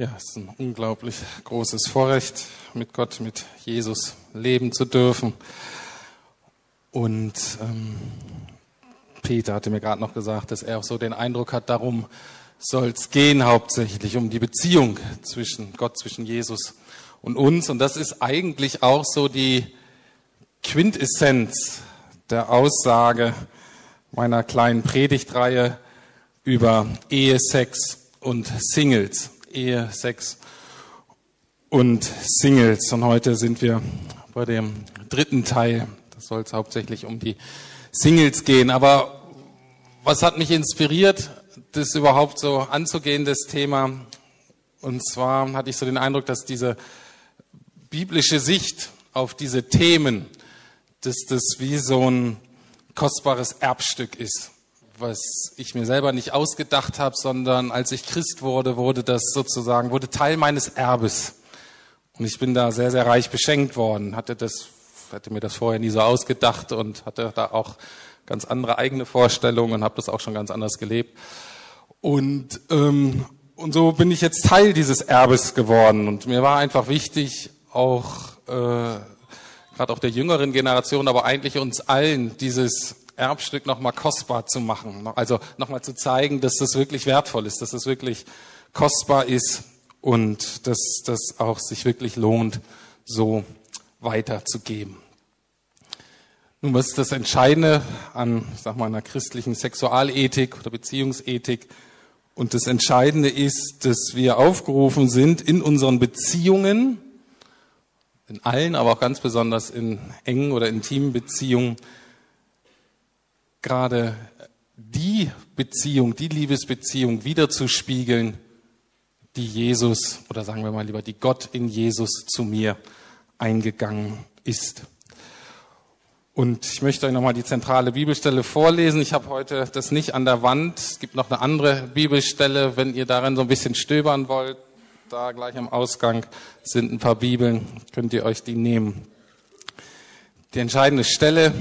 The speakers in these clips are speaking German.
Ja, es ist ein unglaublich großes Vorrecht, mit Gott, mit Jesus leben zu dürfen. Und ähm, Peter hatte mir gerade noch gesagt, dass er auch so den Eindruck hat, darum soll es gehen hauptsächlich um die Beziehung zwischen Gott, zwischen Jesus und uns. Und das ist eigentlich auch so die Quintessenz der Aussage meiner kleinen Predigtreihe über Ehe, Sex und Singles. Ehe, Sex und Singles. Und heute sind wir bei dem dritten Teil. Das soll es hauptsächlich um die Singles gehen. Aber was hat mich inspiriert, das überhaupt so anzugehen, das Thema? Und zwar hatte ich so den Eindruck, dass diese biblische Sicht auf diese Themen, dass das wie so ein kostbares Erbstück ist was ich mir selber nicht ausgedacht habe, sondern als ich Christ wurde, wurde das sozusagen, wurde Teil meines Erbes. Und ich bin da sehr, sehr reich beschenkt worden. Hatte das, hatte mir das vorher nie so ausgedacht und hatte da auch ganz andere eigene Vorstellungen und habe das auch schon ganz anders gelebt. Und, ähm, und so bin ich jetzt Teil dieses Erbes geworden. Und mir war einfach wichtig, auch äh, gerade auch der jüngeren Generation, aber eigentlich uns allen dieses Erbstück nochmal kostbar zu machen. Also nochmal zu zeigen, dass das wirklich wertvoll ist, dass das wirklich kostbar ist und dass das auch sich wirklich lohnt, so weiterzugeben. Nun, was ist das Entscheidende an, ich sag mal, einer christlichen Sexualethik oder Beziehungsethik? Und das Entscheidende ist, dass wir aufgerufen sind, in unseren Beziehungen, in allen, aber auch ganz besonders in engen oder intimen Beziehungen, gerade die Beziehung, die Liebesbeziehung wiederzuspiegeln, die Jesus oder sagen wir mal lieber, die Gott in Jesus zu mir eingegangen ist. Und ich möchte euch nochmal die zentrale Bibelstelle vorlesen. Ich habe heute das nicht an der Wand. Es gibt noch eine andere Bibelstelle, wenn ihr darin so ein bisschen stöbern wollt. Da gleich am Ausgang sind ein paar Bibeln, könnt ihr euch die nehmen. Die entscheidende Stelle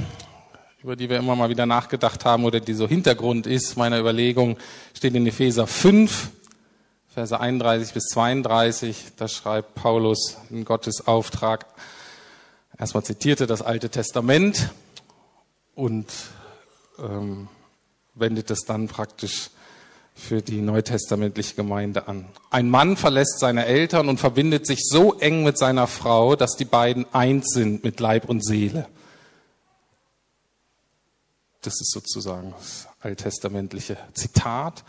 über die wir immer mal wieder nachgedacht haben oder die so Hintergrund ist meiner Überlegung, steht in Epheser 5, Verse 31 bis 32. Da schreibt Paulus in Gottes Auftrag, erstmal zitierte das Alte Testament und ähm, wendet es dann praktisch für die neutestamentliche Gemeinde an. Ein Mann verlässt seine Eltern und verbindet sich so eng mit seiner Frau, dass die beiden eins sind mit Leib und Seele. Das ist sozusagen das alttestamentliche Zitat.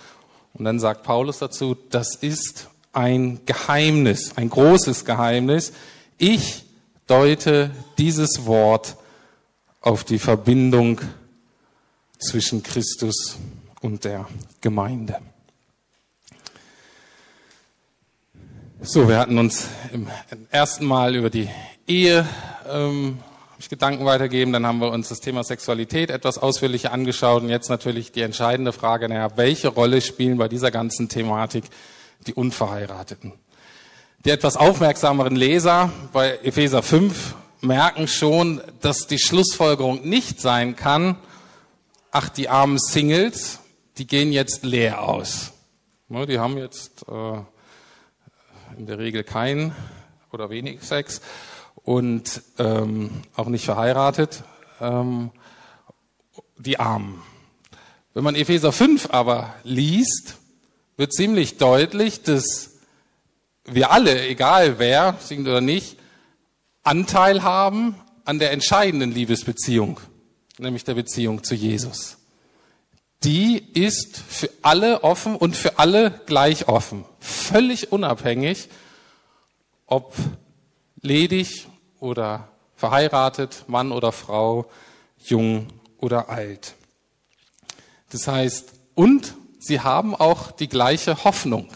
Und dann sagt Paulus dazu, das ist ein Geheimnis, ein großes Geheimnis. Ich deute dieses Wort auf die Verbindung zwischen Christus und der Gemeinde. So, wir hatten uns im ersten Mal über die Ehe ähm, ich Gedanken weitergeben. Dann haben wir uns das Thema Sexualität etwas ausführlicher angeschaut. Und jetzt natürlich die entscheidende Frage, naja, welche Rolle spielen bei dieser ganzen Thematik die Unverheirateten? Die etwas aufmerksameren Leser bei Epheser 5 merken schon, dass die Schlussfolgerung nicht sein kann, ach, die armen Singles, die gehen jetzt leer aus. Die haben jetzt äh, in der Regel keinen oder wenig Sex und ähm, auch nicht verheiratet, ähm, die Armen. Wenn man Epheser 5 aber liest, wird ziemlich deutlich, dass wir alle, egal wer, singt oder nicht, Anteil haben an der entscheidenden Liebesbeziehung, nämlich der Beziehung zu Jesus. Die ist für alle offen und für alle gleich offen, völlig unabhängig, ob ledig oder verheiratet, Mann oder Frau, jung oder alt. Das heißt, und sie haben auch die gleiche Hoffnung.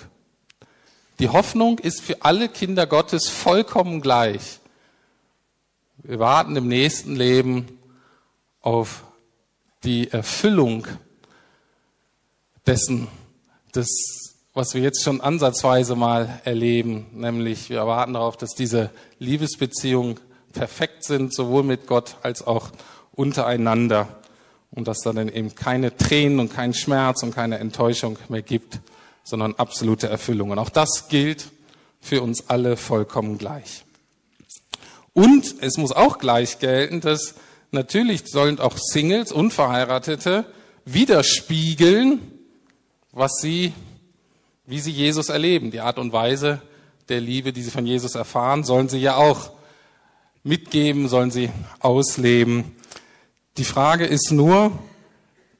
Die Hoffnung ist für alle Kinder Gottes vollkommen gleich. Wir warten im nächsten Leben auf die Erfüllung dessen, des was wir jetzt schon ansatzweise mal erleben, nämlich wir erwarten darauf, dass diese Liebesbeziehungen perfekt sind, sowohl mit Gott als auch untereinander und dass dann eben keine Tränen und kein Schmerz und keine Enttäuschung mehr gibt, sondern absolute Erfüllung. Und auch das gilt für uns alle vollkommen gleich. Und es muss auch gleich gelten, dass natürlich sollen auch Singles, Unverheiratete widerspiegeln, was sie, wie sie Jesus erleben. Die Art und Weise der Liebe, die sie von Jesus erfahren, sollen sie ja auch mitgeben, sollen sie ausleben. Die Frage ist nur,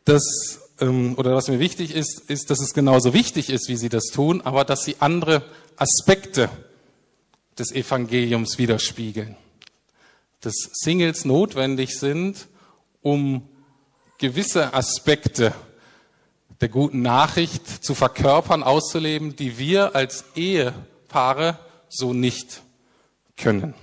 dass, ähm, oder was mir wichtig ist, ist, dass es genauso wichtig ist, wie sie das tun, aber dass sie andere Aspekte des Evangeliums widerspiegeln. Dass Singles notwendig sind, um gewisse Aspekte der guten Nachricht zu verkörpern, auszuleben, die wir als Ehepaare so nicht können.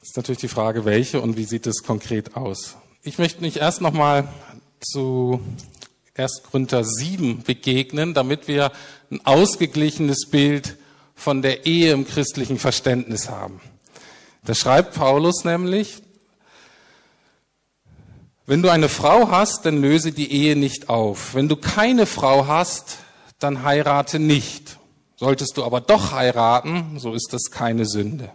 Das ist natürlich die Frage, welche und wie sieht es konkret aus. Ich möchte mich erst nochmal zu 1. Korinther 7 begegnen, damit wir ein ausgeglichenes Bild von der Ehe im christlichen Verständnis haben. Da schreibt Paulus nämlich, wenn du eine Frau hast, dann löse die Ehe nicht auf. Wenn du keine Frau hast, dann heirate nicht. Solltest du aber doch heiraten, so ist das keine Sünde.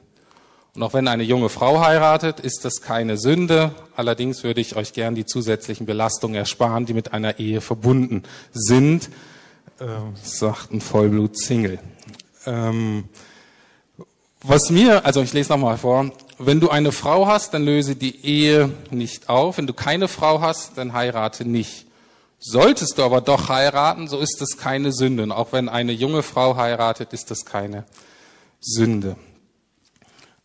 Und auch wenn eine junge Frau heiratet, ist das keine Sünde. Allerdings würde ich euch gern die zusätzlichen Belastungen ersparen, die mit einer Ehe verbunden sind, äh, sagt ein Vollblut-Single. Ähm, was mir, also ich lese nochmal vor, wenn du eine Frau hast, dann löse die Ehe nicht auf. Wenn du keine Frau hast, dann heirate nicht. Solltest du aber doch heiraten, so ist das keine Sünde. Und auch wenn eine junge Frau heiratet, ist das keine Sünde.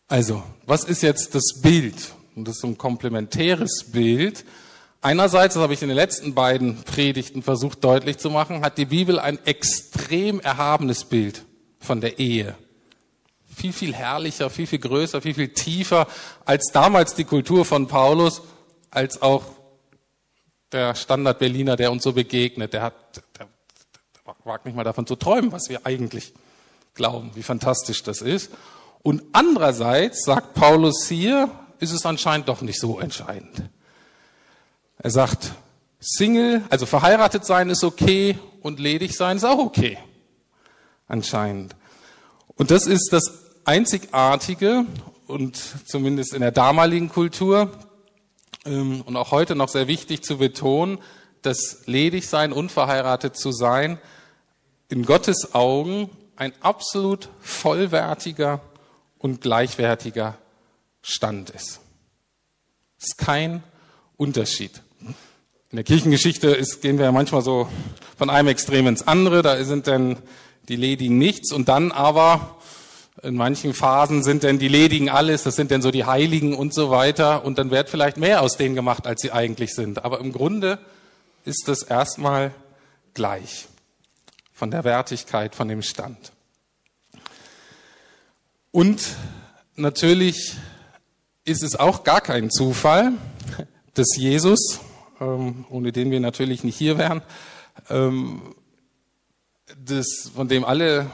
Also, was ist jetzt das Bild? Und das ist ein komplementäres Bild. Einerseits, das habe ich in den letzten beiden Predigten versucht deutlich zu machen, hat die Bibel ein extrem erhabenes Bild von der Ehe viel, viel herrlicher, viel, viel größer, viel, viel tiefer als damals die Kultur von Paulus, als auch der Standard Berliner, der uns so begegnet. Der hat, der, der wagt nicht mal davon zu träumen, was wir eigentlich glauben, wie fantastisch das ist. Und andererseits sagt Paulus hier, ist es anscheinend doch nicht so entscheidend. Er sagt, Single, also verheiratet sein ist okay und ledig sein ist auch okay. Anscheinend. Und das ist das Einzigartige und zumindest in der damaligen Kultur ähm, und auch heute noch sehr wichtig zu betonen, dass ledig sein, unverheiratet zu sein, in Gottes Augen ein absolut vollwertiger und gleichwertiger Stand ist. Es ist kein Unterschied. In der Kirchengeschichte ist, gehen wir ja manchmal so von einem Extrem ins andere, da sind dann die Ledigen nichts und dann aber in manchen Phasen sind denn die Ledigen alles, das sind denn so die Heiligen und so weiter. Und dann wird vielleicht mehr aus denen gemacht, als sie eigentlich sind. Aber im Grunde ist das erstmal gleich von der Wertigkeit, von dem Stand. Und natürlich ist es auch gar kein Zufall, dass Jesus, ähm, ohne den wir natürlich nicht hier wären, ähm, das, von dem alle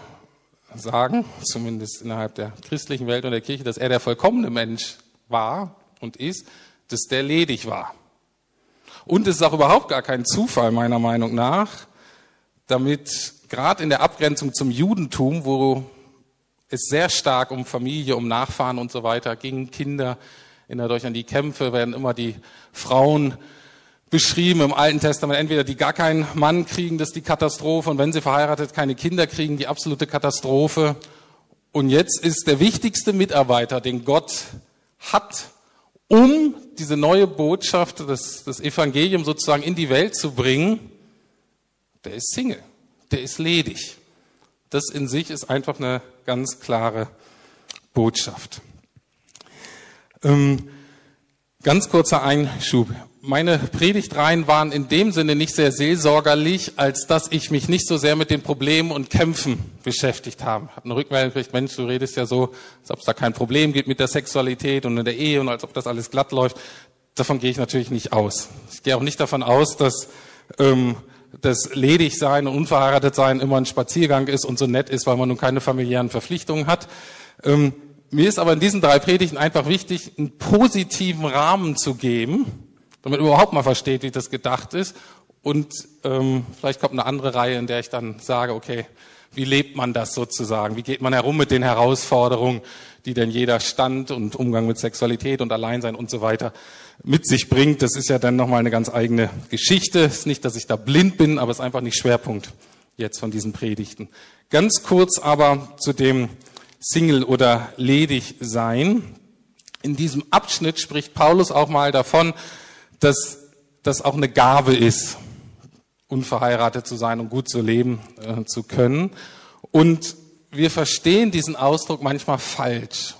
sagen, zumindest innerhalb der christlichen Welt und der Kirche, dass er der vollkommene Mensch war und ist, dass der ledig war. Und es ist auch überhaupt gar kein Zufall meiner Meinung nach, damit gerade in der Abgrenzung zum Judentum, wo es sehr stark um Familie, um Nachfahren und so weiter ging, Kinder, in dadurch an die Kämpfe werden immer die Frauen beschrieben im Alten Testament. Entweder die gar keinen Mann kriegen, das ist die Katastrophe, und wenn sie verheiratet keine Kinder kriegen, die absolute Katastrophe. Und jetzt ist der wichtigste Mitarbeiter, den Gott hat, um diese neue Botschaft, das, das Evangelium sozusagen in die Welt zu bringen, der ist Single, der ist ledig. Das in sich ist einfach eine ganz klare Botschaft. Ähm, ganz kurzer Einschub meine Predigtreihen waren in dem Sinne nicht sehr seelsorgerlich, als dass ich mich nicht so sehr mit den Problemen und Kämpfen beschäftigt habe. Ich habe eine Rückmeldung gekriegt, Mensch, du redest ja so, als ob es da kein Problem gibt mit der Sexualität und in der Ehe und als ob das alles glatt läuft. Davon gehe ich natürlich nicht aus. Ich gehe auch nicht davon aus, dass ähm, das Ledigsein und unverheiratet sein immer ein Spaziergang ist und so nett ist, weil man nun keine familiären Verpflichtungen hat. Ähm, mir ist aber in diesen drei Predigten einfach wichtig, einen positiven Rahmen zu geben, damit man überhaupt mal versteht, wie das gedacht ist. Und ähm, vielleicht kommt eine andere Reihe, in der ich dann sage, okay, Wie lebt man das sozusagen? Wie geht man herum mit den Herausforderungen, die denn jeder Stand und Umgang mit Sexualität und Alleinsein und so weiter mit sich bringt? Das ist ja dann nochmal eine ganz eigene Geschichte. Es ist nicht, dass ich da blind bin, aber es ist einfach nicht Schwerpunkt jetzt von diesen Predigten. Ganz kurz aber zu dem Single oder ledig sein. In diesem Abschnitt spricht Paulus auch mal davon, dass das auch eine Gabe ist, unverheiratet zu sein und gut zu leben äh, zu können. Und wir verstehen diesen Ausdruck manchmal falsch.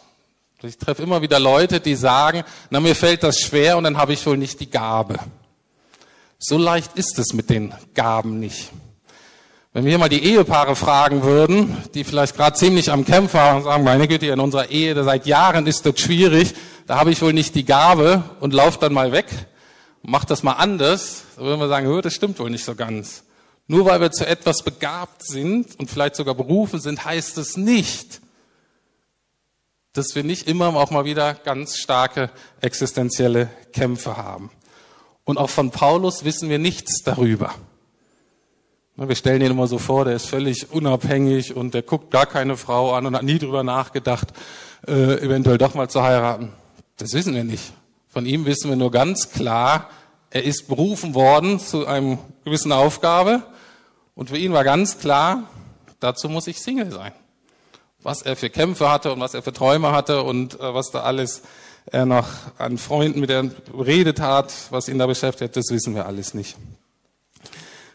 Ich treffe immer wieder Leute, die sagen, na mir fällt das schwer und dann habe ich wohl nicht die Gabe. So leicht ist es mit den Gaben nicht. Wenn wir mal die Ehepaare fragen würden, die vielleicht gerade ziemlich am Kämpfen waren und sagen, meine Güte, in unserer Ehe seit Jahren ist das schwierig, da habe ich wohl nicht die Gabe und lauf dann mal weg, mach das mal anders, dann würden wir sagen, das stimmt wohl nicht so ganz. Nur weil wir zu etwas begabt sind und vielleicht sogar berufen sind, heißt es nicht, dass wir nicht immer auch mal wieder ganz starke existenzielle Kämpfe haben. Und auch von Paulus wissen wir nichts darüber. Wir stellen ihn immer so vor, der ist völlig unabhängig und der guckt gar keine Frau an und hat nie drüber nachgedacht, äh, eventuell doch mal zu heiraten. Das wissen wir nicht. Von ihm wissen wir nur ganz klar, er ist berufen worden zu einem gewissen Aufgabe und für ihn war ganz klar, dazu muss ich Single sein. Was er für Kämpfe hatte und was er für Träume hatte und äh, was da alles er noch an Freunden mit er redet hat, was ihn da beschäftigt, das wissen wir alles nicht.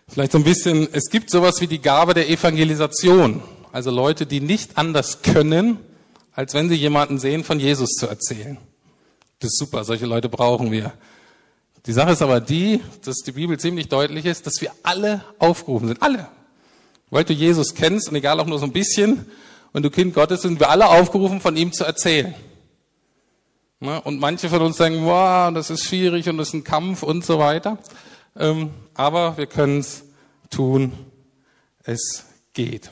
Vielleicht so ein bisschen, es gibt sowas wie die Gabe der Evangelisation. Also Leute, die nicht anders können, als wenn sie jemanden sehen, von Jesus zu erzählen. Das ist super, solche Leute brauchen wir. Die Sache ist aber die, dass die Bibel ziemlich deutlich ist, dass wir alle aufgerufen sind. Alle. Weil du Jesus kennst und egal auch nur so ein bisschen, und du Kind Gottes, sind wir alle aufgerufen, von ihm zu erzählen. Und manche von uns denken, wow, das ist schwierig und das ist ein Kampf und so weiter. Ähm, aber wir können es tun. Es geht.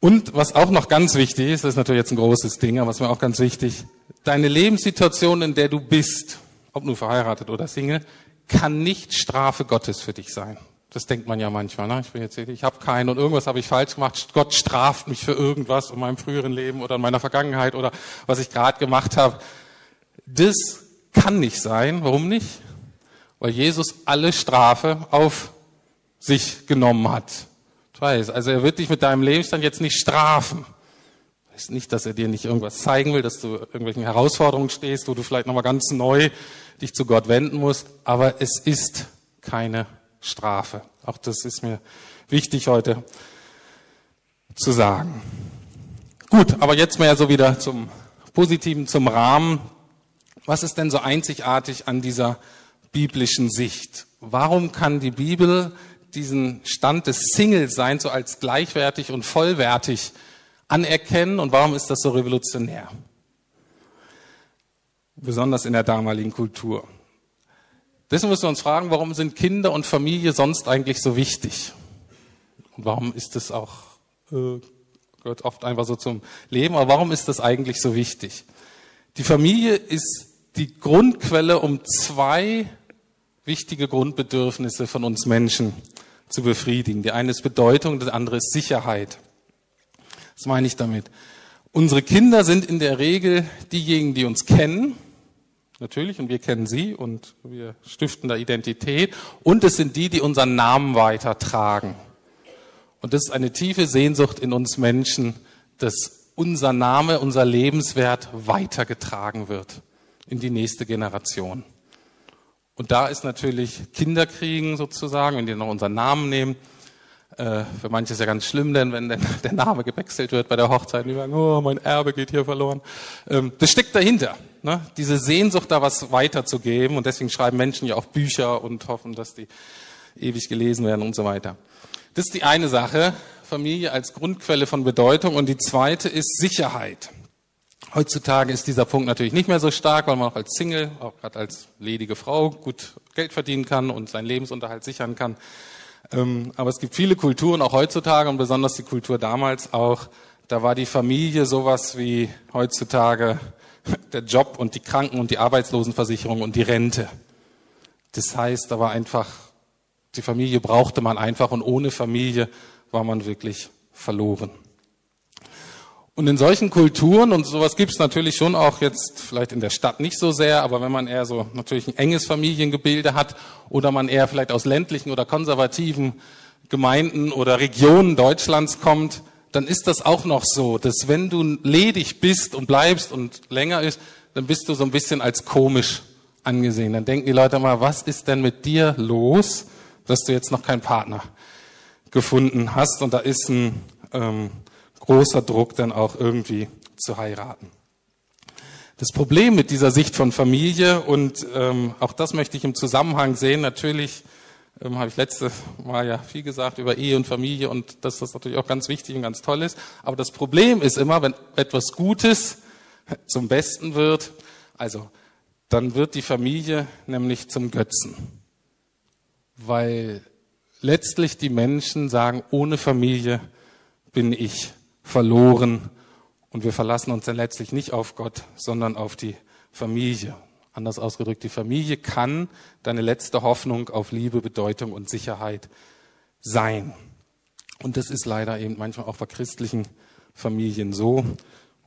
Und was auch noch ganz wichtig ist, das ist natürlich jetzt ein großes Ding, aber was mir auch ganz wichtig, deine Lebenssituation, in der du bist, ob nur verheiratet oder Single, kann nicht Strafe Gottes für dich sein. Das denkt man ja manchmal. Ne? Ich bin jetzt, ich habe keinen und irgendwas habe ich falsch gemacht. Gott straft mich für irgendwas in meinem früheren Leben oder in meiner Vergangenheit oder was ich gerade gemacht habe. Das kann nicht sein. Warum nicht? weil Jesus alle Strafe auf sich genommen hat. Ich weiß, also er wird dich mit deinem Lebensstand jetzt nicht strafen. Ist nicht, dass er dir nicht irgendwas zeigen will, dass du irgendwelchen Herausforderungen stehst, wo du vielleicht nochmal ganz neu dich zu Gott wenden musst, aber es ist keine Strafe. Auch das ist mir wichtig heute zu sagen. Gut, aber jetzt mehr so wieder zum Positiven, zum Rahmen. Was ist denn so einzigartig an dieser biblischen Sicht. Warum kann die Bibel diesen Stand des Single-Seins so als gleichwertig und vollwertig anerkennen und warum ist das so revolutionär? Besonders in der damaligen Kultur. Deswegen müssen wir uns fragen, warum sind Kinder und Familie sonst eigentlich so wichtig? Und warum ist das auch, äh, gehört oft einfach so zum Leben, aber warum ist das eigentlich so wichtig? Die Familie ist die Grundquelle, um zwei wichtige Grundbedürfnisse von uns Menschen zu befriedigen. Die eine ist Bedeutung, das andere ist Sicherheit. Was meine ich damit? Unsere Kinder sind in der Regel diejenigen, die uns kennen, natürlich, und wir kennen sie und wir stiften da Identität. Und es sind die, die unseren Namen weitertragen. Und das ist eine tiefe Sehnsucht in uns Menschen, dass unser Name, unser Lebenswert weitergetragen wird in die nächste Generation. Und da ist natürlich Kinderkriegen sozusagen, wenn die noch unseren Namen nehmen. Äh, für manche ist ja ganz schlimm, denn wenn denn der Name gewechselt wird bei der Hochzeit, die sagen, oh, mein Erbe geht hier verloren. Ähm, das steckt dahinter, ne? diese Sehnsucht, da was weiterzugeben. Und deswegen schreiben Menschen ja auch Bücher und hoffen, dass die ewig gelesen werden und so weiter. Das ist die eine Sache, Familie als Grundquelle von Bedeutung. Und die zweite ist Sicherheit. Heutzutage ist dieser Punkt natürlich nicht mehr so stark, weil man auch als Single, auch gerade als ledige Frau gut Geld verdienen kann und seinen Lebensunterhalt sichern kann. Ähm, aber es gibt viele Kulturen, auch heutzutage und besonders die Kultur damals auch, da war die Familie sowas wie heutzutage der Job und die Kranken- und die Arbeitslosenversicherung und die Rente. Das heißt, da war einfach, die Familie brauchte man einfach und ohne Familie war man wirklich verloren. Und in solchen Kulturen, und sowas gibt es natürlich schon auch jetzt vielleicht in der Stadt nicht so sehr, aber wenn man eher so natürlich ein enges Familiengebilde hat oder man eher vielleicht aus ländlichen oder konservativen Gemeinden oder Regionen Deutschlands kommt, dann ist das auch noch so, dass wenn du ledig bist und bleibst und länger ist, dann bist du so ein bisschen als komisch angesehen. Dann denken die Leute mal, was ist denn mit dir los, dass du jetzt noch keinen Partner gefunden hast? Und da ist ein ähm, großer Druck, dann auch irgendwie zu heiraten. Das Problem mit dieser Sicht von Familie, und ähm, auch das möchte ich im Zusammenhang sehen, natürlich ähm, habe ich letztes Mal ja viel gesagt über Ehe und Familie und dass das natürlich auch ganz wichtig und ganz toll ist. Aber das Problem ist immer, wenn etwas Gutes zum Besten wird, also dann wird die Familie nämlich zum Götzen. Weil letztlich die Menschen sagen, ohne Familie bin ich verloren. Und wir verlassen uns dann letztlich nicht auf Gott, sondern auf die Familie. Anders ausgedrückt, die Familie kann deine letzte Hoffnung auf Liebe, Bedeutung und Sicherheit sein. Und das ist leider eben manchmal auch bei christlichen Familien so.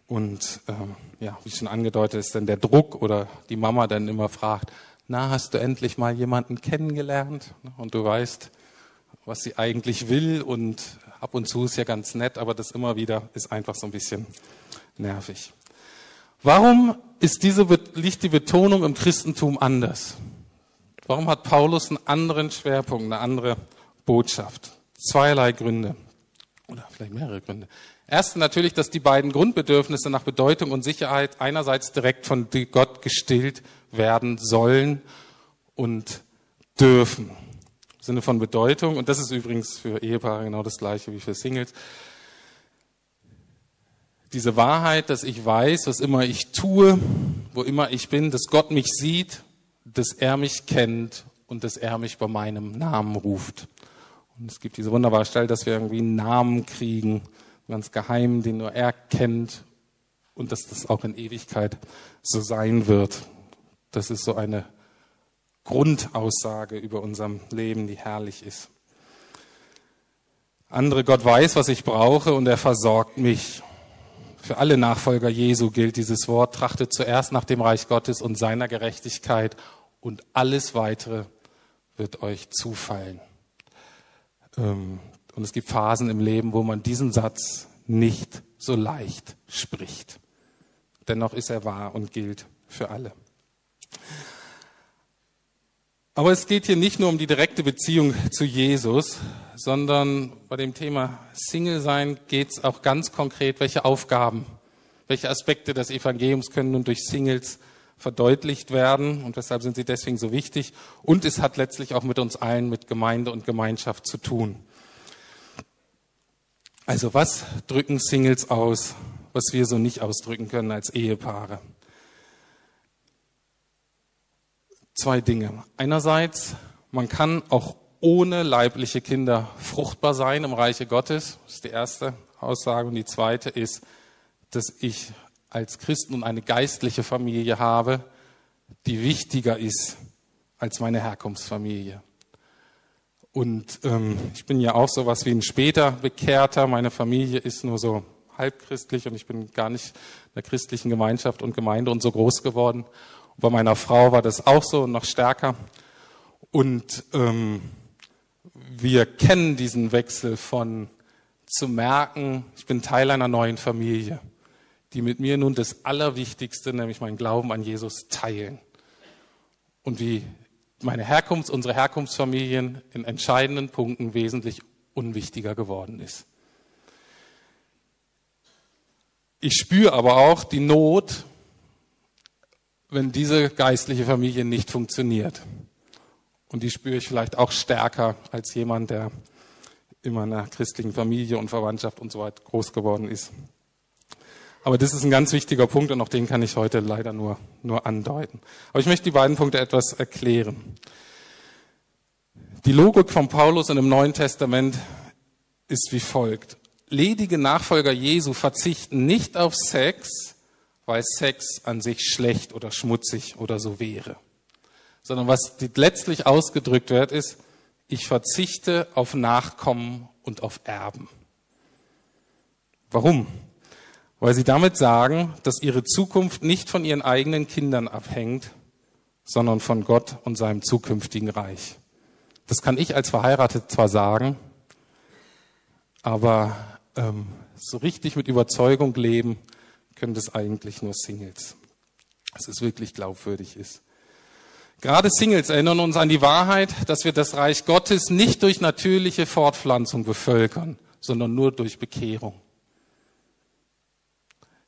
Und ähm, ja, wie schon angedeutet ist dann der Druck oder die Mama dann immer fragt, na, hast du endlich mal jemanden kennengelernt? Und du weißt, was sie eigentlich will und ab und zu ist ja ganz nett, aber das immer wieder ist einfach so ein bisschen nervig. Warum ist diese, liegt die Betonung im Christentum anders? Warum hat Paulus einen anderen Schwerpunkt, eine andere Botschaft? Zweierlei Gründe. Oder vielleicht mehrere Gründe. Erstens natürlich, dass die beiden Grundbedürfnisse nach Bedeutung und Sicherheit einerseits direkt von Gott gestillt werden sollen und dürfen. Sinne von Bedeutung. Und das ist übrigens für Ehepaare genau das gleiche wie für Singles. Diese Wahrheit, dass ich weiß, was immer ich tue, wo immer ich bin, dass Gott mich sieht, dass er mich kennt und dass er mich bei meinem Namen ruft. Und es gibt diese wunderbare Stelle, dass wir irgendwie einen Namen kriegen, ganz geheim, den nur er kennt und dass das auch in Ewigkeit so sein wird. Das ist so eine Grundaussage über unserem Leben, die herrlich ist. Andere, Gott weiß, was ich brauche und er versorgt mich. Für alle Nachfolger Jesu gilt dieses Wort, trachtet zuerst nach dem Reich Gottes und seiner Gerechtigkeit und alles weitere wird euch zufallen. Ähm, und es gibt Phasen im Leben, wo man diesen Satz nicht so leicht spricht. Dennoch ist er wahr und gilt für alle. Aber es geht hier nicht nur um die direkte Beziehung zu Jesus, sondern bei dem Thema Single sein geht es auch ganz konkret, welche Aufgaben, welche Aspekte des Evangeliums können nun durch Singles verdeutlicht werden und weshalb sind sie deswegen so wichtig. Und es hat letztlich auch mit uns allen, mit Gemeinde und Gemeinschaft zu tun. Also was drücken Singles aus, was wir so nicht ausdrücken können als Ehepaare? Zwei Dinge. Einerseits, man kann auch ohne leibliche Kinder fruchtbar sein im Reiche Gottes. Das ist die erste Aussage. Und die zweite ist, dass ich als Christen und eine geistliche Familie habe, die wichtiger ist als meine Herkunftsfamilie. Und ähm, ich bin ja auch so was wie ein später Bekehrter. Meine Familie ist nur so halbchristlich und ich bin gar nicht in der christlichen Gemeinschaft und Gemeinde und so groß geworden. Bei meiner Frau war das auch so und noch stärker. Und ähm, wir kennen diesen Wechsel von zu merken, ich bin Teil einer neuen Familie, die mit mir nun das Allerwichtigste, nämlich meinen Glauben an Jesus, teilen. Und wie meine Herkunft, unsere Herkunftsfamilien in entscheidenden Punkten wesentlich unwichtiger geworden ist. Ich spüre aber auch die Not, wenn diese geistliche Familie nicht funktioniert. Und die spüre ich vielleicht auch stärker als jemand, der in einer christlichen Familie und Verwandtschaft und so weiter groß geworden ist. Aber das ist ein ganz wichtiger Punkt und auch den kann ich heute leider nur, nur andeuten. Aber ich möchte die beiden Punkte etwas erklären. Die Logik von Paulus in dem Neuen Testament ist wie folgt. Ledige Nachfolger Jesu verzichten nicht auf Sex, weil Sex an sich schlecht oder schmutzig oder so wäre. Sondern was letztlich ausgedrückt wird, ist, ich verzichte auf Nachkommen und auf Erben. Warum? Weil sie damit sagen, dass ihre Zukunft nicht von ihren eigenen Kindern abhängt, sondern von Gott und seinem zukünftigen Reich. Das kann ich als verheiratet zwar sagen, aber ähm, so richtig mit Überzeugung leben können das eigentlich nur Singles. Dass es wirklich glaubwürdig ist. Gerade Singles erinnern uns an die Wahrheit, dass wir das Reich Gottes nicht durch natürliche Fortpflanzung bevölkern, sondern nur durch Bekehrung.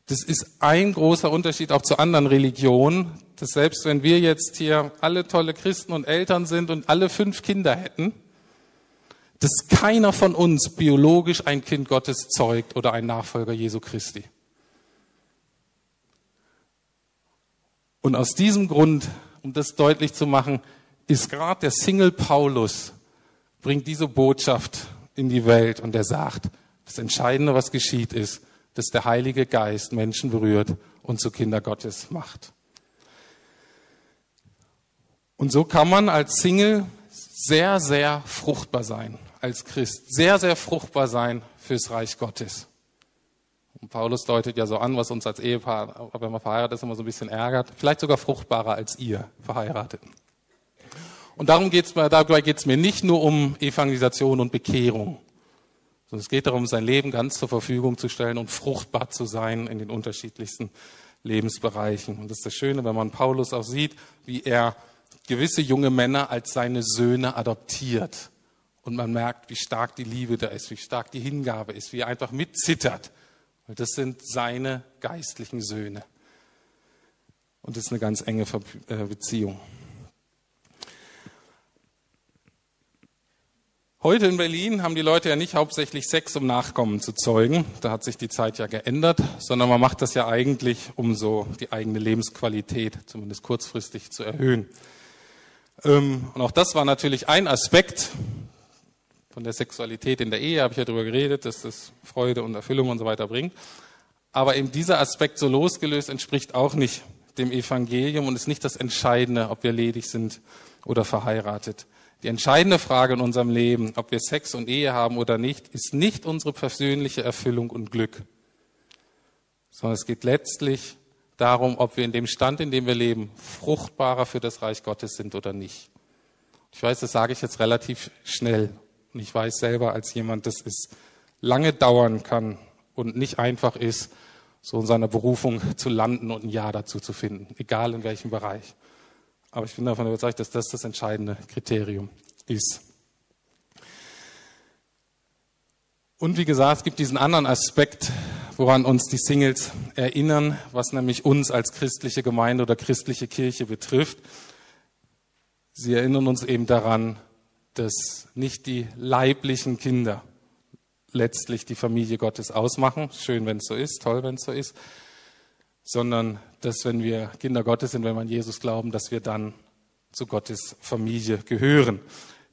Das ist ein großer Unterschied auch zu anderen Religionen, dass selbst wenn wir jetzt hier alle tolle Christen und Eltern sind und alle fünf Kinder hätten, dass keiner von uns biologisch ein Kind Gottes zeugt oder ein Nachfolger Jesu Christi. Und aus diesem Grund, um das deutlich zu machen, ist gerade der Single Paulus, bringt diese Botschaft in die Welt und er sagt, das Entscheidende, was geschieht, ist, dass der Heilige Geist Menschen berührt und zu Kinder Gottes macht. Und so kann man als Single sehr, sehr fruchtbar sein als Christ sehr, sehr fruchtbar sein fürs Reich Gottes. Paulus deutet ja so an, was uns als Ehepaar, wenn man verheiratet ist, immer so ein bisschen ärgert. Vielleicht sogar fruchtbarer als ihr Verheirateten. Und darum geht's dabei geht es mir nicht nur um Evangelisation und Bekehrung, sondern es geht darum, sein Leben ganz zur Verfügung zu stellen und fruchtbar zu sein in den unterschiedlichsten Lebensbereichen. Und das ist das Schöne, wenn man Paulus auch sieht, wie er gewisse junge Männer als seine Söhne adoptiert. Und man merkt, wie stark die Liebe da ist, wie stark die Hingabe ist, wie er einfach mitzittert. Weil das sind seine geistlichen Söhne. Und das ist eine ganz enge äh, Beziehung. Heute in Berlin haben die Leute ja nicht hauptsächlich Sex, um Nachkommen zu zeugen. Da hat sich die Zeit ja geändert, sondern man macht das ja eigentlich, um so die eigene Lebensqualität zumindest kurzfristig zu erhöhen. Ähm, und auch das war natürlich ein Aspekt, von der Sexualität in der Ehe habe ich ja darüber geredet, dass das Freude und Erfüllung und so weiter bringt. Aber eben dieser Aspekt so losgelöst entspricht auch nicht dem Evangelium und ist nicht das Entscheidende, ob wir ledig sind oder verheiratet. Die entscheidende Frage in unserem Leben, ob wir Sex und Ehe haben oder nicht, ist nicht unsere persönliche Erfüllung und Glück, sondern es geht letztlich darum, ob wir in dem Stand, in dem wir leben, fruchtbarer für das Reich Gottes sind oder nicht. Ich weiß, das sage ich jetzt relativ schnell und ich weiß selber als jemand, dass es lange dauern kann und nicht einfach ist, so in seiner Berufung zu landen und ein Ja dazu zu finden, egal in welchem Bereich. Aber ich bin davon überzeugt, dass das das entscheidende Kriterium ist. Und wie gesagt, es gibt diesen anderen Aspekt, woran uns die Singles erinnern, was nämlich uns als christliche Gemeinde oder christliche Kirche betrifft. Sie erinnern uns eben daran, dass nicht die leiblichen Kinder letztlich die Familie Gottes ausmachen. Schön, wenn es so ist, toll, wenn es so ist. Sondern, dass wenn wir Kinder Gottes sind, wenn wir an Jesus glauben, dass wir dann zu Gottes Familie gehören.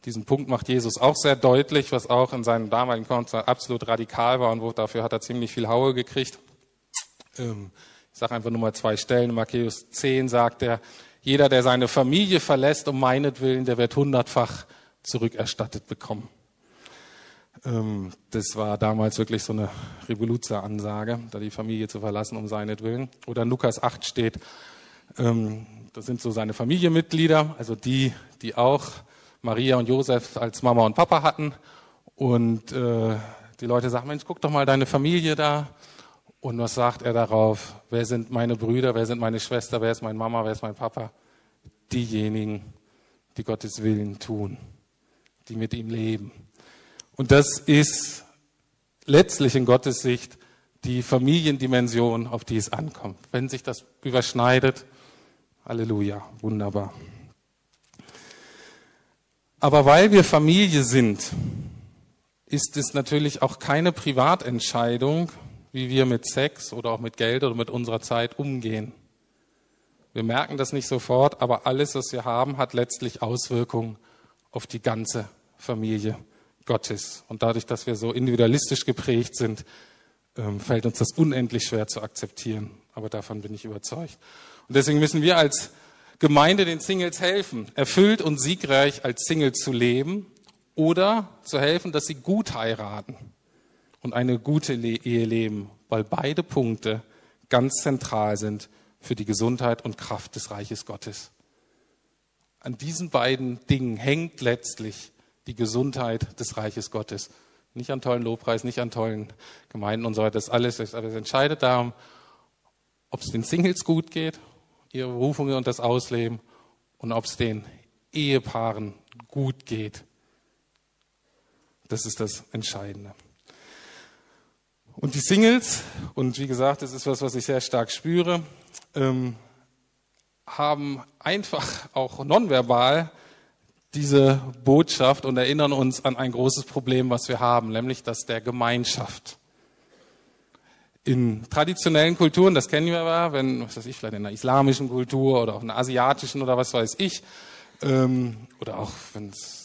Diesen Punkt macht Jesus auch sehr deutlich, was auch in seinem damaligen Konzert absolut radikal war und wo, dafür hat er ziemlich viel Haue gekriegt. Ähm, ich sage einfach nur mal zwei Stellen. In Matthäus 10 sagt er, jeder, der seine Familie verlässt um meinetwillen, der wird hundertfach zurückerstattet bekommen. Ähm, das war damals wirklich so eine Revoluzer-Ansage, da die Familie zu verlassen um seinetwillen. Oder in Lukas 8 steht, ähm, das sind so seine Familienmitglieder, also die, die auch Maria und Josef als Mama und Papa hatten. Und äh, die Leute sagen, Mensch, guck doch mal deine Familie da. Und was sagt er darauf? Wer sind meine Brüder? Wer sind meine Schwester? Wer ist meine Mama? Wer ist mein Papa? Diejenigen, die Gottes Willen tun die mit ihm leben. Und das ist letztlich in Gottes Sicht die Familiendimension, auf die es ankommt. Wenn sich das überschneidet, Halleluja, wunderbar. Aber weil wir Familie sind, ist es natürlich auch keine Privatentscheidung, wie wir mit Sex oder auch mit Geld oder mit unserer Zeit umgehen. Wir merken das nicht sofort, aber alles, was wir haben, hat letztlich Auswirkungen auf die ganze Familie Gottes. Und dadurch, dass wir so individualistisch geprägt sind, ähm, fällt uns das unendlich schwer zu akzeptieren. Aber davon bin ich überzeugt. Und deswegen müssen wir als Gemeinde den Singles helfen, erfüllt und siegreich als Single zu leben, oder zu helfen, dass sie gut heiraten und eine gute Ehe leben, weil beide Punkte ganz zentral sind für die Gesundheit und Kraft des Reiches Gottes. An diesen beiden Dingen hängt letztlich die Gesundheit des Reiches Gottes. Nicht an tollen Lobpreis, nicht an tollen Gemeinden und so weiter. Das alles ist, aber es entscheidet darum, ob es den Singles gut geht, ihre Berufungen und das Ausleben und ob es den Ehepaaren gut geht. Das ist das Entscheidende. Und die Singles, und wie gesagt, das ist was, was ich sehr stark spüre, ähm, haben einfach auch nonverbal diese Botschaft und erinnern uns an ein großes Problem, was wir haben, nämlich das der Gemeinschaft. In traditionellen Kulturen, das kennen wir ja, wenn, was weiß ich, vielleicht in einer islamischen Kultur oder auch in einer asiatischen oder was weiß ich, ähm, oder auch wenn es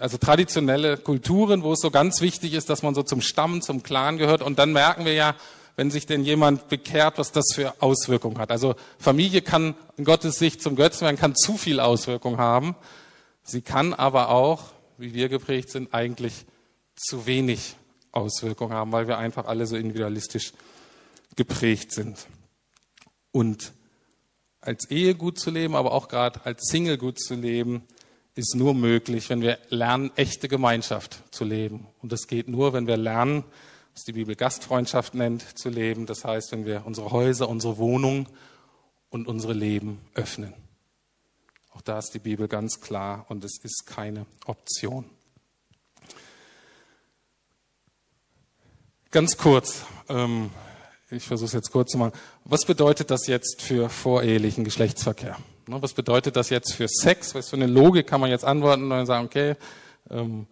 also traditionelle Kulturen, wo es so ganz wichtig ist, dass man so zum Stamm, zum Clan gehört. Und dann merken wir ja, wenn sich denn jemand bekehrt, was das für Auswirkungen hat. Also Familie kann in Gottes Sicht zum Götzen werden, kann zu viel Auswirkung haben. Sie kann aber auch, wie wir geprägt sind, eigentlich zu wenig Auswirkungen haben, weil wir einfach alle so individualistisch geprägt sind. Und als Ehe gut zu leben, aber auch gerade als Single gut zu leben, ist nur möglich, wenn wir lernen, echte Gemeinschaft zu leben. Und das geht nur, wenn wir lernen, was die Bibel Gastfreundschaft nennt, zu leben. Das heißt, wenn wir unsere Häuser, unsere Wohnungen und unsere Leben öffnen. Auch da ist die Bibel ganz klar und es ist keine Option. Ganz kurz, ähm, ich versuche es jetzt kurz zu machen. Was bedeutet das jetzt für vorehelichen Geschlechtsverkehr? Ne, was bedeutet das jetzt für Sex? Was für eine Logik kann man jetzt antworten und sagen, okay, ähm,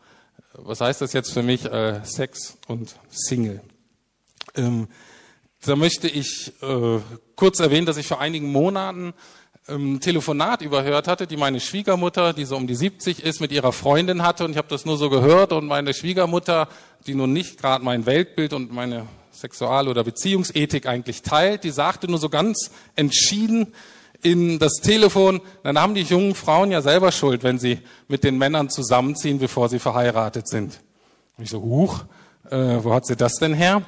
was heißt das jetzt für mich, äh, Sex und Single? Ähm, da möchte ich äh, kurz erwähnen, dass ich vor einigen Monaten ähm, Telefonat überhört hatte, die meine Schwiegermutter, die so um die 70 ist, mit ihrer Freundin hatte. Und ich habe das nur so gehört. Und meine Schwiegermutter, die nun nicht gerade mein Weltbild und meine Sexual- oder Beziehungsethik eigentlich teilt, die sagte nur so ganz entschieden in das Telefon, dann haben die jungen Frauen ja selber Schuld, wenn sie mit den Männern zusammenziehen, bevor sie verheiratet sind. Und ich so, huch, äh, wo hat sie das denn her?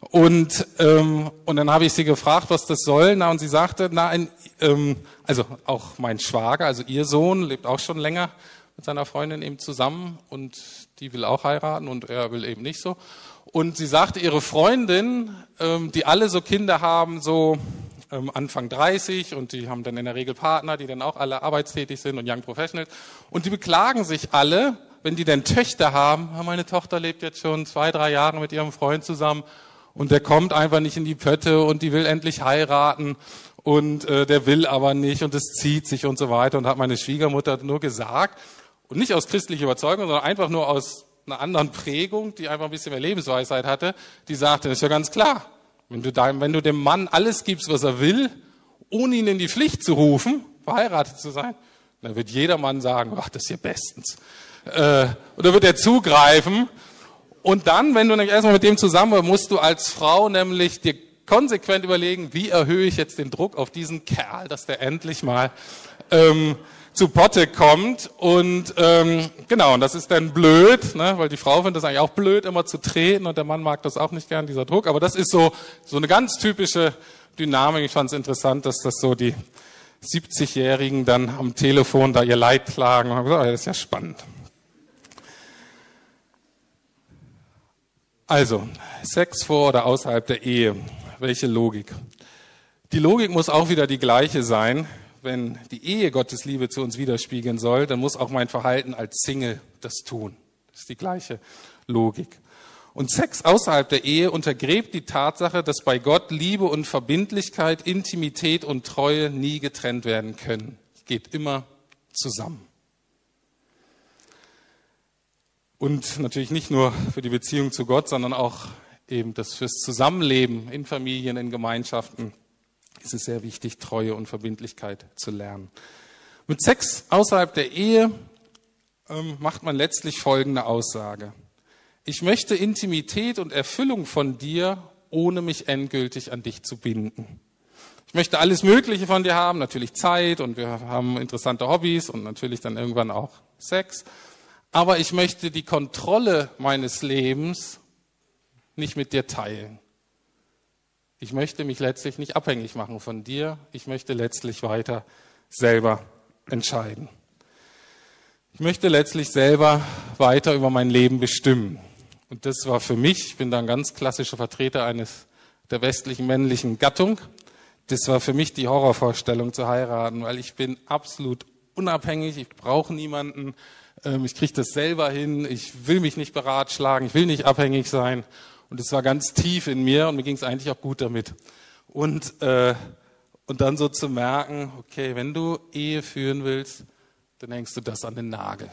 Und, ähm, und dann habe ich sie gefragt, was das soll. Na, und sie sagte, na, ein, ähm, also auch mein Schwager, also ihr Sohn, lebt auch schon länger mit seiner Freundin eben zusammen und die will auch heiraten und er will eben nicht so. Und sie sagte, ihre Freundin, ähm, die alle so Kinder haben, so ähm, Anfang 30 und die haben dann in der Regel Partner, die dann auch alle arbeitstätig sind und Young Professionals. Und die beklagen sich alle, wenn die denn Töchter haben, meine Tochter lebt jetzt schon zwei, drei Jahre mit ihrem Freund zusammen und der kommt einfach nicht in die Pötte und die will endlich heiraten und äh, der will aber nicht und es zieht sich und so weiter und hat meine Schwiegermutter nur gesagt und nicht aus christlicher Überzeugung, sondern einfach nur aus einer anderen Prägung, die einfach ein bisschen mehr Lebensweisheit hatte, die sagte, das ist ja ganz klar, wenn du, deinem, wenn du dem Mann alles gibst, was er will, ohne ihn in die Pflicht zu rufen, verheiratet zu sein, dann wird jeder Mann sagen, ach, das ist ja bestens. Äh, oder wird er zugreifen und dann, wenn du nämlich erstmal mit dem zusammen musst du als Frau nämlich dir konsequent überlegen, wie erhöhe ich jetzt den Druck auf diesen Kerl, dass der endlich mal ähm, zu Potte kommt. Und ähm, genau, und das ist dann blöd, ne? weil die Frau findet das eigentlich auch blöd, immer zu treten und der Mann mag das auch nicht gern, dieser Druck. Aber das ist so, so eine ganz typische Dynamik. Ich fand es interessant, dass das so die 70-Jährigen dann am Telefon da ihr Leid klagen. Und gesagt, oh, das ist ja spannend. Also, Sex vor oder außerhalb der Ehe. Welche Logik? Die Logik muss auch wieder die gleiche sein. Wenn die Ehe Gottes Liebe zu uns widerspiegeln soll, dann muss auch mein Verhalten als Single das tun. Das ist die gleiche Logik. Und Sex außerhalb der Ehe untergräbt die Tatsache, dass bei Gott Liebe und Verbindlichkeit, Intimität und Treue nie getrennt werden können. Geht immer zusammen. Und natürlich nicht nur für die Beziehung zu Gott, sondern auch eben das fürs Zusammenleben in Familien, in Gemeinschaften ist es sehr wichtig, Treue und Verbindlichkeit zu lernen. Mit Sex außerhalb der Ehe ähm, macht man letztlich folgende Aussage. Ich möchte Intimität und Erfüllung von dir, ohne mich endgültig an dich zu binden. Ich möchte alles Mögliche von dir haben, natürlich Zeit und wir haben interessante Hobbys und natürlich dann irgendwann auch Sex. Aber ich möchte die Kontrolle meines Lebens nicht mit dir teilen. Ich möchte mich letztlich nicht abhängig machen von dir. Ich möchte letztlich weiter selber entscheiden. Ich möchte letztlich selber weiter über mein Leben bestimmen. Und das war für mich, ich bin da ein ganz klassischer Vertreter eines der westlichen männlichen Gattung. Das war für mich die Horrorvorstellung zu heiraten, weil ich bin absolut unabhängig, ich brauche niemanden, ich kriege das selber hin, ich will mich nicht beratschlagen, ich will nicht abhängig sein. Und es war ganz tief in mir und mir ging es eigentlich auch gut damit. Und, äh, und dann so zu merken, okay, wenn du Ehe führen willst, dann hängst du das an den Nagel.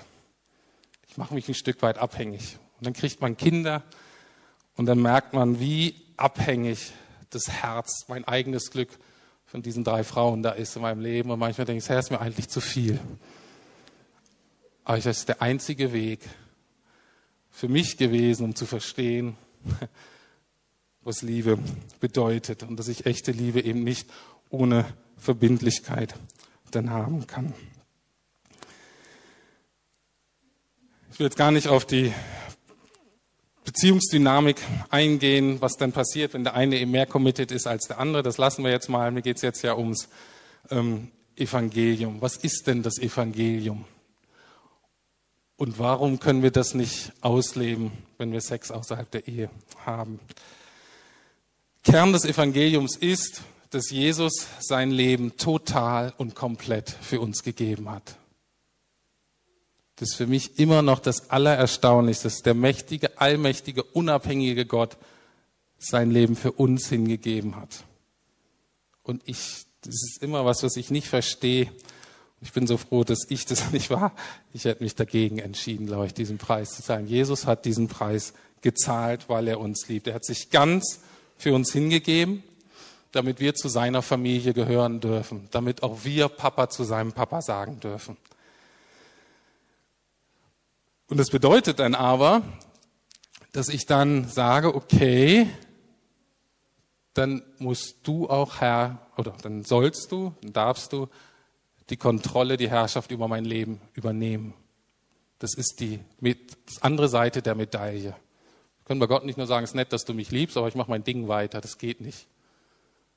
Ich mache mich ein Stück weit abhängig. Und dann kriegt man Kinder und dann merkt man, wie abhängig das Herz, mein eigenes Glück von diesen drei Frauen da ist in meinem Leben. Und manchmal denke ich, Herr, ist mir eigentlich zu viel. Aber das ist der einzige Weg für mich gewesen, um zu verstehen, was Liebe bedeutet und dass ich echte Liebe eben nicht ohne Verbindlichkeit dann haben kann. Ich will jetzt gar nicht auf die Beziehungsdynamik eingehen, was dann passiert, wenn der eine eben mehr committed ist als der andere. Das lassen wir jetzt mal. Mir geht es jetzt ja ums ähm, Evangelium. Was ist denn das Evangelium? Und warum können wir das nicht ausleben, wenn wir Sex außerhalb der Ehe haben? Kern des Evangeliums ist, dass Jesus sein Leben total und komplett für uns gegeben hat. Das ist für mich immer noch das Allererstaunlichste, dass der mächtige, allmächtige, unabhängige Gott sein Leben für uns hingegeben hat. Und ich, das ist immer was, was ich nicht verstehe. Ich bin so froh, dass ich das nicht war. Ich hätte mich dagegen entschieden, glaube ich, diesen Preis zu zahlen. Jesus hat diesen Preis gezahlt, weil er uns liebt. Er hat sich ganz für uns hingegeben, damit wir zu seiner Familie gehören dürfen, damit auch wir Papa zu seinem Papa sagen dürfen. Und das bedeutet dann aber, dass ich dann sage, okay, dann musst du auch Herr, oder dann sollst du, dann darfst du die Kontrolle, die Herrschaft über mein Leben übernehmen. Das ist die andere Seite der Medaille. Können wir Gott nicht nur sagen, es ist nett, dass du mich liebst, aber ich mache mein Ding weiter. Das geht nicht.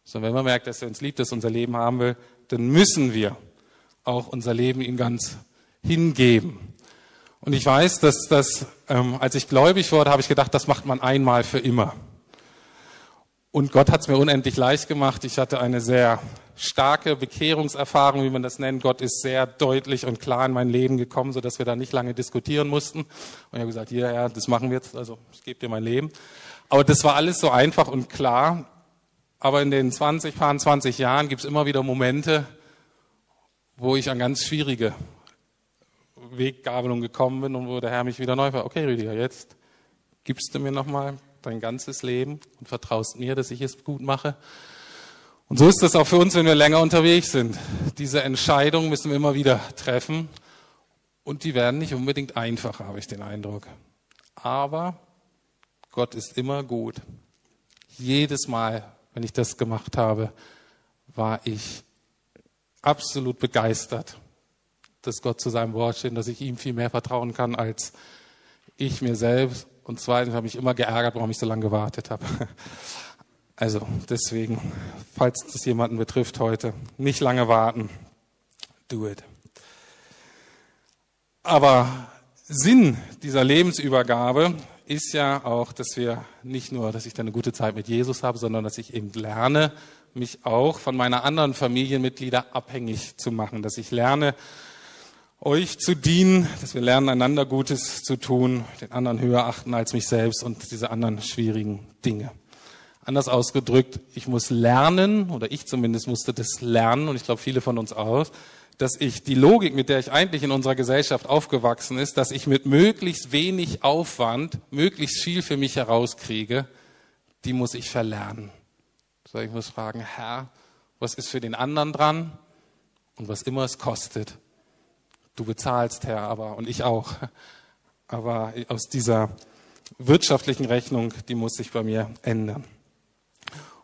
Sondern wenn man merkt, dass er uns liebt, dass er unser Leben haben will, dann müssen wir auch unser Leben ihm ganz hingeben. Und ich weiß, dass das, ähm, als ich gläubig wurde, habe ich gedacht, das macht man einmal für immer. Und Gott hat es mir unendlich leicht gemacht. Ich hatte eine sehr starke Bekehrungserfahrung, wie man das nennt. Gott ist sehr deutlich und klar in mein Leben gekommen, so dass wir da nicht lange diskutieren mussten. Und ich habe gesagt, hier, ja, das machen wir jetzt. Also ich gebe dir mein Leben. Aber das war alles so einfach und klar. Aber in den 20, 20 Jahren gibt es immer wieder Momente, wo ich an ganz schwierige Weggabelung gekommen bin und wo der Herr mich wieder neu war. Okay, Rüdiger, jetzt gibst du mir nochmal dein ganzes Leben und vertraust mir, dass ich es gut mache. Und so ist das auch für uns, wenn wir länger unterwegs sind. Diese Entscheidungen müssen wir immer wieder treffen und die werden nicht unbedingt einfacher, habe ich den Eindruck. Aber Gott ist immer gut. Jedes Mal, wenn ich das gemacht habe, war ich absolut begeistert dass Gott zu seinem Wort steht, dass ich ihm viel mehr vertrauen kann als ich mir selbst. Und zweitens habe ich immer geärgert, warum ich so lange gewartet habe. Also deswegen, falls das jemanden betrifft heute, nicht lange warten. Do it. Aber Sinn dieser Lebensübergabe ist ja auch, dass wir nicht nur, dass ich dann eine gute Zeit mit Jesus habe, sondern dass ich eben lerne, mich auch von meiner anderen Familienmitglieder abhängig zu machen, dass ich lerne, euch zu dienen, dass wir lernen, einander Gutes zu tun, den anderen höher achten als mich selbst und diese anderen schwierigen Dinge. Anders ausgedrückt, ich muss lernen, oder ich zumindest musste das lernen, und ich glaube viele von uns auch, dass ich die Logik, mit der ich eigentlich in unserer Gesellschaft aufgewachsen ist, dass ich mit möglichst wenig Aufwand möglichst viel für mich herauskriege, die muss ich verlernen. So, ich muss fragen, Herr, was ist für den anderen dran und was immer es kostet, du bezahlst, Herr, aber und ich auch. Aber aus dieser wirtschaftlichen Rechnung, die muss sich bei mir ändern.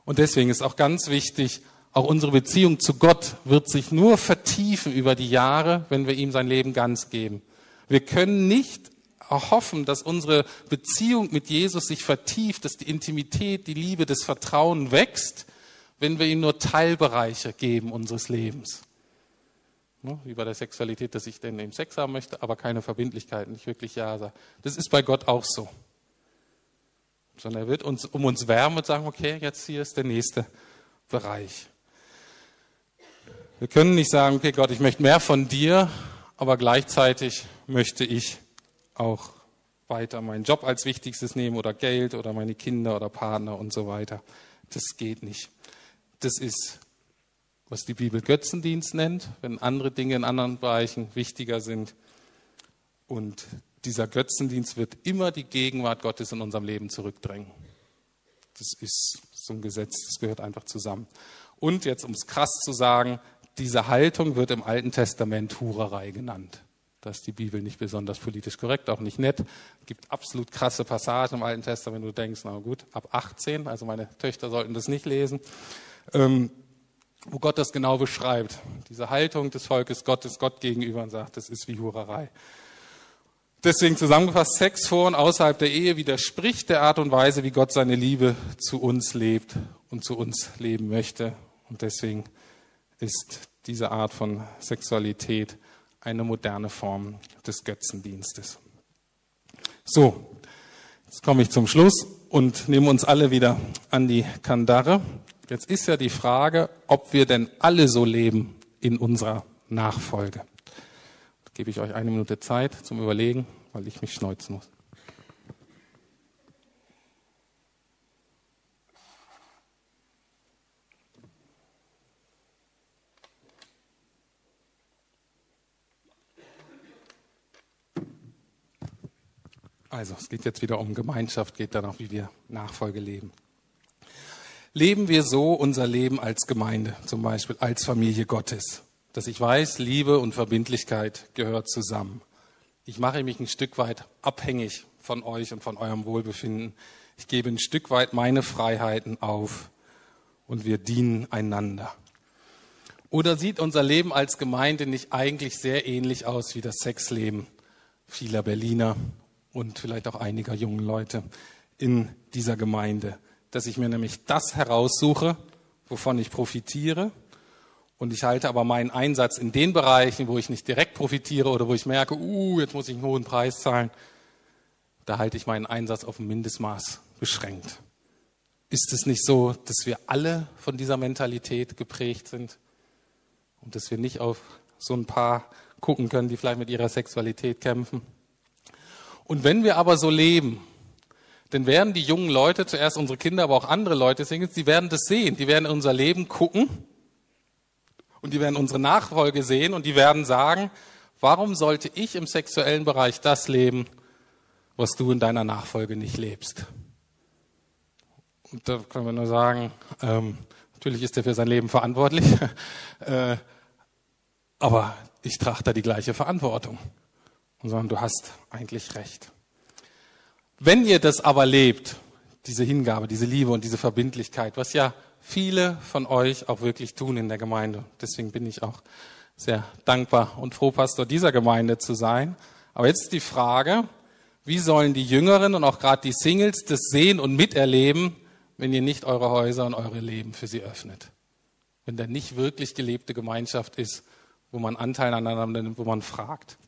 Und deswegen ist auch ganz wichtig, auch unsere Beziehung zu Gott wird sich nur vertiefen über die Jahre, wenn wir ihm sein Leben ganz geben. Wir können nicht erhoffen, dass unsere Beziehung mit Jesus sich vertieft, dass die Intimität, die Liebe, das Vertrauen wächst, wenn wir ihm nur Teilbereiche geben unseres Lebens. Ne, wie bei der Sexualität, dass ich denn eben Sex haben möchte, aber keine Verbindlichkeit, nicht wirklich Ja sage. Das ist bei Gott auch so. Sondern er wird uns um uns wärmen und sagen, okay, jetzt hier ist der nächste Bereich. Wir können nicht sagen, okay Gott, ich möchte mehr von dir, aber gleichzeitig möchte ich auch weiter meinen Job als wichtigstes nehmen oder Geld oder meine Kinder oder Partner und so weiter. Das geht nicht. Das ist was die Bibel Götzendienst nennt, wenn andere Dinge in anderen Bereichen wichtiger sind. Und dieser Götzendienst wird immer die Gegenwart Gottes in unserem Leben zurückdrängen. Das ist so ein Gesetz, das gehört einfach zusammen. Und jetzt, um es krass zu sagen, diese Haltung wird im Alten Testament Hurerei genannt. Da ist die Bibel nicht besonders politisch korrekt, auch nicht nett. Es gibt absolut krasse Passagen im Alten Testament, wenn du denkst, na gut, ab 18, also meine Töchter sollten das nicht lesen. Ähm, wo Gott das genau beschreibt. Diese Haltung des Volkes Gottes Gott gegenüber und sagt, das ist wie Hurerei. Deswegen zusammengefasst, Sex vor und außerhalb der Ehe widerspricht der Art und Weise, wie Gott seine Liebe zu uns lebt und zu uns leben möchte. Und deswegen ist diese Art von Sexualität eine moderne Form des Götzendienstes. So, jetzt komme ich zum Schluss und nehme uns alle wieder an die Kandare. Jetzt ist ja die Frage, ob wir denn alle so leben in unserer Nachfolge. Da gebe ich euch eine Minute Zeit zum Überlegen, weil ich mich schneuzen muss. Also, es geht jetzt wieder um Gemeinschaft, geht dann auch, wie wir Nachfolge leben leben wir so unser Leben als Gemeinde, zum Beispiel als Familie Gottes. Dass ich weiß, Liebe und Verbindlichkeit gehört zusammen. Ich mache mich ein Stück weit abhängig von euch und von eurem Wohlbefinden. Ich gebe ein Stück weit meine Freiheiten auf und wir dienen einander. Oder sieht unser Leben als Gemeinde nicht eigentlich sehr ähnlich aus wie das Sexleben vieler Berliner und vielleicht auch einiger jungen Leute in dieser Gemeinde? Dass ich mir nämlich das heraussuche, wovon ich profitiere. Und ich halte aber meinen Einsatz in den Bereichen, wo ich nicht direkt profitiere oder wo ich merke, uh, jetzt muss ich einen hohen Preis zahlen, da halte ich meinen Einsatz auf ein Mindestmaß beschränkt. Ist es nicht so, dass wir alle von dieser Mentalität geprägt sind und dass wir nicht auf so ein paar gucken können, die vielleicht mit ihrer Sexualität kämpfen? Und wenn wir aber so leben, denn werden die jungen Leute, zuerst unsere Kinder, aber auch andere Leute singen, die werden das sehen, die werden in unser Leben gucken und die werden unsere Nachfolge sehen und die werden sagen, warum sollte ich im sexuellen Bereich das leben, was du in deiner Nachfolge nicht lebst? Und da können wir nur sagen, ähm, natürlich ist er für sein Leben verantwortlich, äh, aber ich trage da die gleiche Verantwortung. Und sagen, du hast eigentlich recht. Wenn ihr das aber lebt, diese Hingabe, diese Liebe und diese Verbindlichkeit, was ja viele von euch auch wirklich tun in der Gemeinde, deswegen bin ich auch sehr dankbar und froh, Pastor dieser Gemeinde zu sein. Aber jetzt die Frage, wie sollen die Jüngeren und auch gerade die Singles das sehen und miterleben, wenn ihr nicht eure Häuser und eure Leben für sie öffnet? Wenn da nicht wirklich gelebte Gemeinschaft ist, wo man Anteil aneinander nimmt, wo man fragt.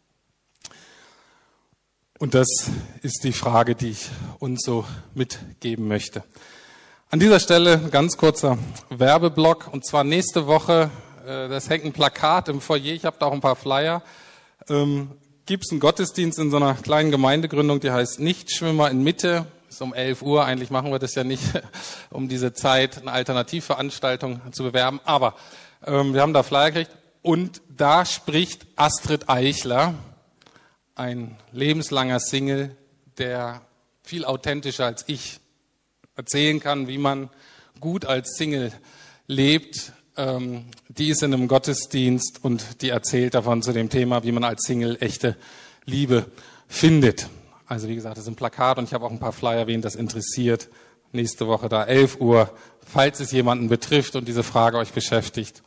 Und das ist die Frage, die ich uns so mitgeben möchte. An dieser Stelle ein ganz kurzer Werbeblock. Und zwar nächste Woche, äh, das hängt ein Plakat im Foyer, ich habe da auch ein paar Flyer, ähm, gibt es einen Gottesdienst in so einer kleinen Gemeindegründung, die heißt Nichtschwimmer in Mitte. Ist um 11 Uhr, eigentlich machen wir das ja nicht, um diese Zeit eine Alternativveranstaltung zu bewerben. Aber ähm, wir haben da Flyer gekriegt. Und da spricht Astrid Eichler, ein lebenslanger Single, der viel authentischer als ich erzählen kann, wie man gut als Single lebt. Ähm, die ist in einem Gottesdienst und die erzählt davon zu dem Thema, wie man als Single echte Liebe findet. Also wie gesagt, das ist ein Plakat und ich habe auch ein paar Flyer, wen das interessiert. Nächste Woche da 11 Uhr. Falls es jemanden betrifft und diese Frage euch beschäftigt,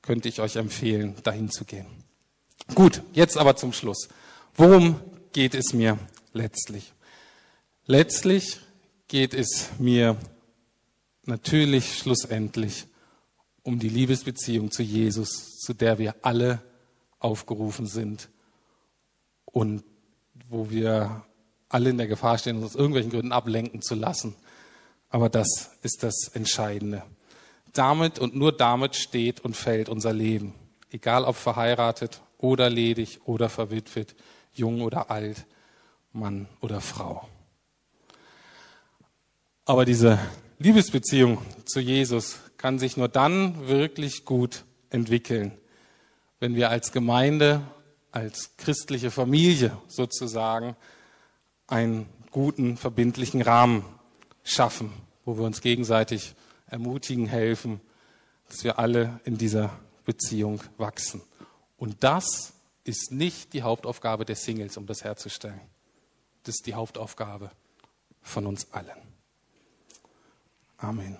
könnte ich euch empfehlen, dahin zu gehen. Gut, jetzt aber zum Schluss. Worum geht es mir letztlich? Letztlich geht es mir natürlich schlussendlich um die Liebesbeziehung zu Jesus, zu der wir alle aufgerufen sind und wo wir alle in der Gefahr stehen, uns aus irgendwelchen Gründen ablenken zu lassen. Aber das ist das Entscheidende. Damit und nur damit steht und fällt unser Leben. Egal ob verheiratet oder ledig oder verwitwet, jung oder alt, Mann oder Frau. Aber diese Liebesbeziehung zu Jesus kann sich nur dann wirklich gut entwickeln, wenn wir als Gemeinde, als christliche Familie sozusagen einen guten, verbindlichen Rahmen schaffen, wo wir uns gegenseitig ermutigen, helfen, dass wir alle in dieser Beziehung wachsen. Und das ist nicht die Hauptaufgabe der Singles, um das herzustellen. Das ist die Hauptaufgabe von uns allen. Amen.